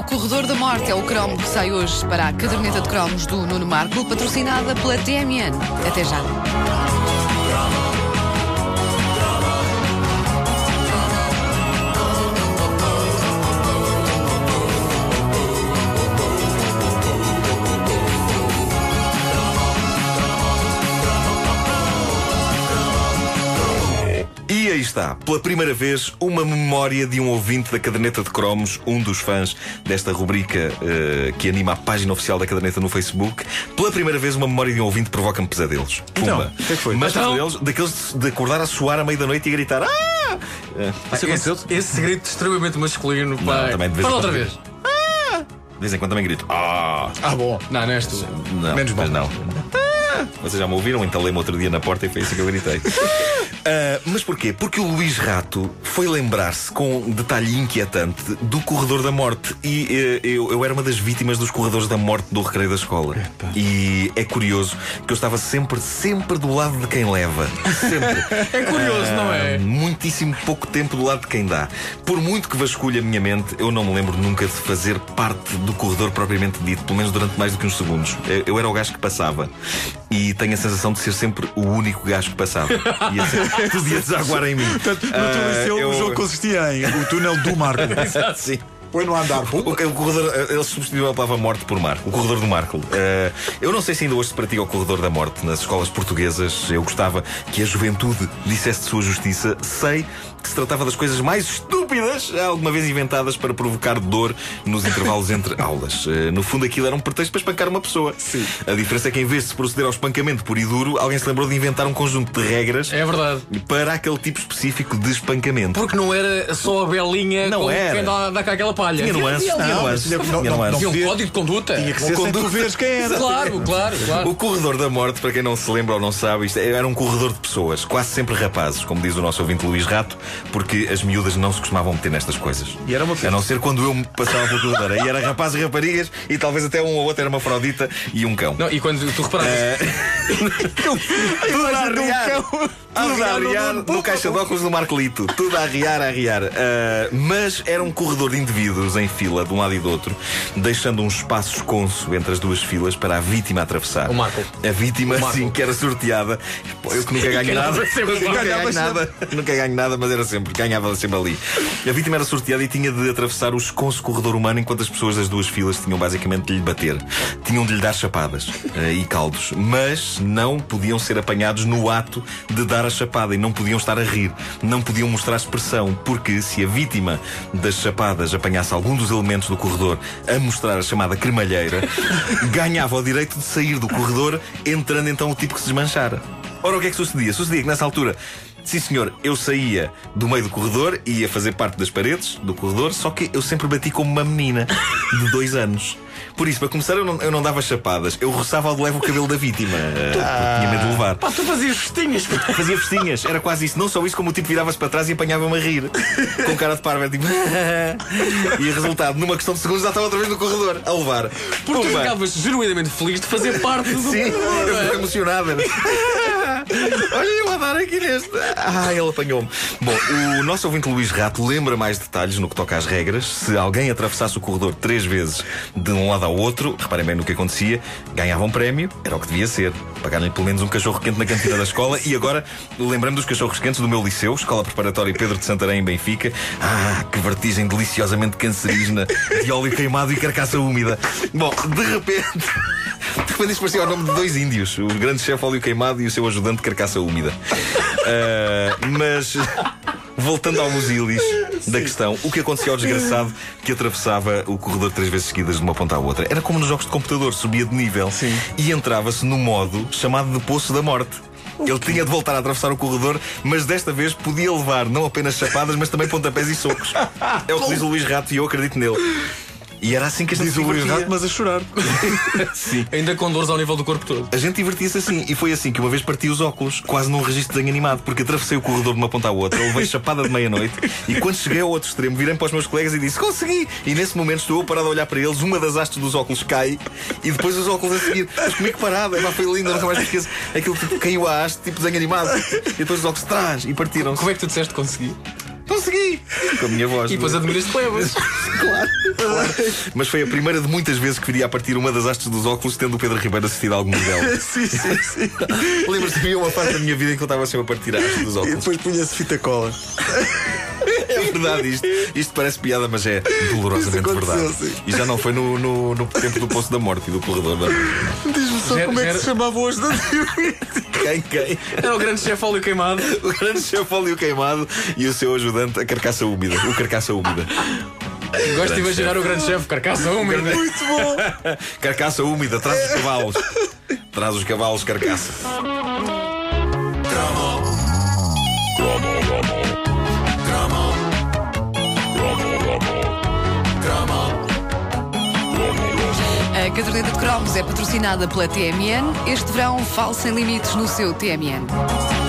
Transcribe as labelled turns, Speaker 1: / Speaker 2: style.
Speaker 1: O Corredor da Morte é o cromo que sai hoje para a caderneta de cromos do Nuno Marco, patrocinada pela TMN. Até já.
Speaker 2: Está, pela primeira vez, uma memória de um ouvinte da Caderneta de Cromos, um dos fãs desta rubrica eh, que anima a página oficial da Caderneta no Facebook. Pela primeira vez, uma memória de um ouvinte provoca-me pesadelos.
Speaker 3: Então,
Speaker 2: Pumba.
Speaker 3: o que foi?
Speaker 2: Mas
Speaker 3: Então?
Speaker 2: pesadelos daqueles de acordar a suar à meia da noite e gritar Ah!
Speaker 3: Isso aconteceu?
Speaker 4: Esse, esse grito extremamente masculino,
Speaker 2: Não, também vez em
Speaker 4: Fala outra
Speaker 2: quando.
Speaker 4: vez.
Speaker 2: De vez em quando também grito Ah!
Speaker 3: Ah, bom.
Speaker 4: Não, não és tu.
Speaker 2: Não,
Speaker 3: Menos
Speaker 2: mas
Speaker 3: mal.
Speaker 2: não. Ah, Vocês já me ouviram? Entalei-me outro dia na porta e foi assim que eu gritei. Ah, mas porquê? Porque o Luís Rato foi lembrar-se com um detalhe inquietante do corredor da morte. E eh, eu, eu era uma das vítimas dos corredores da morte do recreio da escola. E é curioso que eu estava sempre, sempre do lado de quem leva. Sempre.
Speaker 4: É curioso, não
Speaker 2: Ah,
Speaker 4: é?
Speaker 2: Muitíssimo pouco tempo do lado de quem dá. Por muito que vasculhe a minha mente, eu não me lembro nunca de fazer parte do corredor propriamente dito, pelo menos durante mais do que uns segundos. Eu, eu era o gajo que passava. E tenho a sensação de ser sempre o único gajo que passava. E assim, podia desaguar em mim.
Speaker 3: Portanto, no
Speaker 2: Ah,
Speaker 3: teu liceu
Speaker 2: eu-
Speaker 3: o jogo consistia em o túnel do Marco.
Speaker 2: Sim.
Speaker 3: Põe no andar.
Speaker 2: O, o corredor, eh, ele substituiu a palavra morte por Marco, o corredor do Marco. Eh, eu não sei se ainda hoje se pratica o corredor da morte nas escolas portuguesas. Eu gostava que a juventude dissesse de sua justiça. Sei que se tratava das coisas mais estúpidas alguma vez inventadas para provocar dor nos intervalos entre aulas. Eh, no fundo, aquilo era um pretexto para espancar uma pessoa.
Speaker 3: Sim.
Speaker 2: A diferença é que em vez de se proceder ao espancamento puro e duro, alguém se lembrou de inventar um conjunto de regras
Speaker 4: É verdade.
Speaker 2: para aquele tipo específico de espancamento.
Speaker 4: Porque não era só a belinha
Speaker 2: Não
Speaker 4: com
Speaker 2: era.
Speaker 4: quem dá, dá cá aquela palha.
Speaker 2: Tinha nuances,
Speaker 3: Não, não, não,
Speaker 2: tinha
Speaker 3: não,
Speaker 2: nuances.
Speaker 4: Tinha um código de conduta.
Speaker 3: Tinha que ser veres quem era.
Speaker 4: Claro, claro, claro.
Speaker 2: O corredor da morte, para quem não se lembra ou não sabe, isto era um corredor de pessoas, quase sempre rapazes, como diz o nosso ouvinte Luís Rato, porque as miúdas não se costumavam meter nestas coisas.
Speaker 3: E era uma
Speaker 2: A não ser quando eu me passava pelo corredor. Aí era rapazes e raparigas e talvez até um ou outro era uma fraldita e um cão.
Speaker 4: Não, e quando tu reparavas,
Speaker 2: Tudo a arriar. Tudo a arriar no caixa de óculos do Marco Lito. Tudo a arriar, a arriar. Ah, mas era um corredor de indivíduos em fila, de um lado e do outro, deixando um espaço esconso entre as duas filas para a vítima atravessar.
Speaker 4: O Marco.
Speaker 2: A vítima,
Speaker 4: O Marco.
Speaker 2: sim, que era sorteada. Pô, eu que nunca ganho nada.
Speaker 4: sempre,
Speaker 2: nunca
Speaker 4: ganhava
Speaker 2: ganho nada. Nunca ganho nada, mas era sempre. Ganhava sempre ali. A vítima era sorteada e tinha de atravessar o esconso corredor humano enquanto as pessoas das duas filas tinham basicamente de lhe bater. Tinham de lhe dar chapadas eh, e caldos. Mas não podiam ser apanhados no ato de dar a chapada e não podiam estar a rir. Não podiam mostrar expressão, porque se a vítima das chapadas apanhasse algum dos elementos do corredor a mostrar a chamada cremalheira, ganhava o direito de sair do corredor, entrando então o tipo que se desmanchara. Ora, o que é que sucedia? Sucedia que nessa altura. Sim, senhor, eu saía do meio do corredor e ia fazer parte das paredes do corredor, só que eu sempre bati como uma menina de dois anos. Por isso, para começar, eu não, eu não dava chapadas, eu roçava ao de leve o cabelo da vítima. porque tinha medo de levar.
Speaker 4: pá, tu fazias festinhas.
Speaker 2: Fazia festinhas, era quase isso. Não só isso, como o tipo virava-se para trás e apanhava-me a rir. Com cara de parva, tipo. e resultado, numa questão de segundos, já estava outra vez no corredor, a levar.
Speaker 4: Porque tu
Speaker 2: Pumba.
Speaker 4: ficavas genuinamente feliz de fazer parte do
Speaker 2: Sim, eu
Speaker 4: não
Speaker 2: fico
Speaker 4: é?
Speaker 2: emocionada. Olha eu a dar aqui neste. Ah, ele apanhou-me. Bom, o nosso ouvinte Luís Rato lembra mais detalhes no que toca às regras. Se alguém atravessasse o corredor três vezes de um lado ao outro, reparem bem no que acontecia, ganhava um prémio, era o que devia ser. Pagaram-lhe pelo menos um cachorro quente na cantina da escola e agora lembrando dos cachorros quentes do meu liceu, Escola Preparatória Pedro de Santarém, em Benfica. Ah, que vertigem deliciosamente cancerígena de óleo queimado e carcaça úmida. Bom, de repente. De repente isto parecia o nome de dois índios, o grande chefe óleo queimado e o seu ajudante carcaça úmida. Ah, mas voltando ao musilis da questão, o que acontecia ao desgraçado que atravessava o corredor três vezes seguidas de uma ponta à outra? Era como nos jogos de computador, subia de nível
Speaker 3: Sim.
Speaker 2: e entrava-se no modo chamado de Poço da Morte. Ele tinha de voltar a atravessar o corredor, mas desta vez podia levar não apenas chapadas, mas também pontapés e socos. É o que diz o Luís Rato e eu acredito nele. E era assim que a gente
Speaker 3: Diz
Speaker 2: se
Speaker 3: o Luís. Rato, mas a chorar.
Speaker 2: Sim.
Speaker 4: Ainda com dores ao nível do corpo todo.
Speaker 2: A gente divertia-se assim, e foi assim que uma vez parti os óculos, quase num registro de desenho animado, porque atravessei o corredor de uma ponta à outra, levei chapada de meia-noite, e quando cheguei ao outro extremo, virei para os meus colegas e disse: Consegui! E nesse momento estou eu parado a olhar para eles, uma das hastes dos óculos cai, e depois os óculos a seguir. Mas comigo parado, é, foi lindo, nunca mais me esqueço. Aquilo tipo, caiu a haste, tipo desenho animado, e depois os óculos atrás, e partiram-se.
Speaker 4: Como é que tu disseste que consegui?
Speaker 2: Consegui! Com a minha voz.
Speaker 4: E depois admiras-te levas.
Speaker 2: Claro, claro. Mas foi a primeira de muitas vezes que viria a partir uma das hastes dos óculos, tendo o Pedro Ribeiro assistido a algum modelo.
Speaker 3: sim, sim, sim.
Speaker 2: Lembras-te que havia uma parte da minha vida em que eu estava sempre a partir a haste dos
Speaker 3: E
Speaker 2: óculos.
Speaker 3: depois punha-se fita cola.
Speaker 2: É verdade isto. Isto parece piada, mas é dolorosamente verdade.
Speaker 3: sim.
Speaker 2: E já não foi no, no, no tempo do Poço da Morte e do Corredor da Morte.
Speaker 3: Diz-me só
Speaker 4: Gera-
Speaker 3: como é que se chamava hoje da
Speaker 2: Quem, quem?
Speaker 4: Era o grande chefe óleo queimado.
Speaker 2: O grande chefe óleo queimado e o seu ajudante, a carcaça úmida. O carcaça úmida.
Speaker 4: Gosto de imaginar o grande chefe, carcaça úmida.
Speaker 3: Muito bom.
Speaker 2: Carcaça úmida, traz os cavalos. Traz os cavalos, carcaça.
Speaker 1: Caderneta de cromos é patrocinada pela TMN. Este verão, fale sem limites no seu TMN.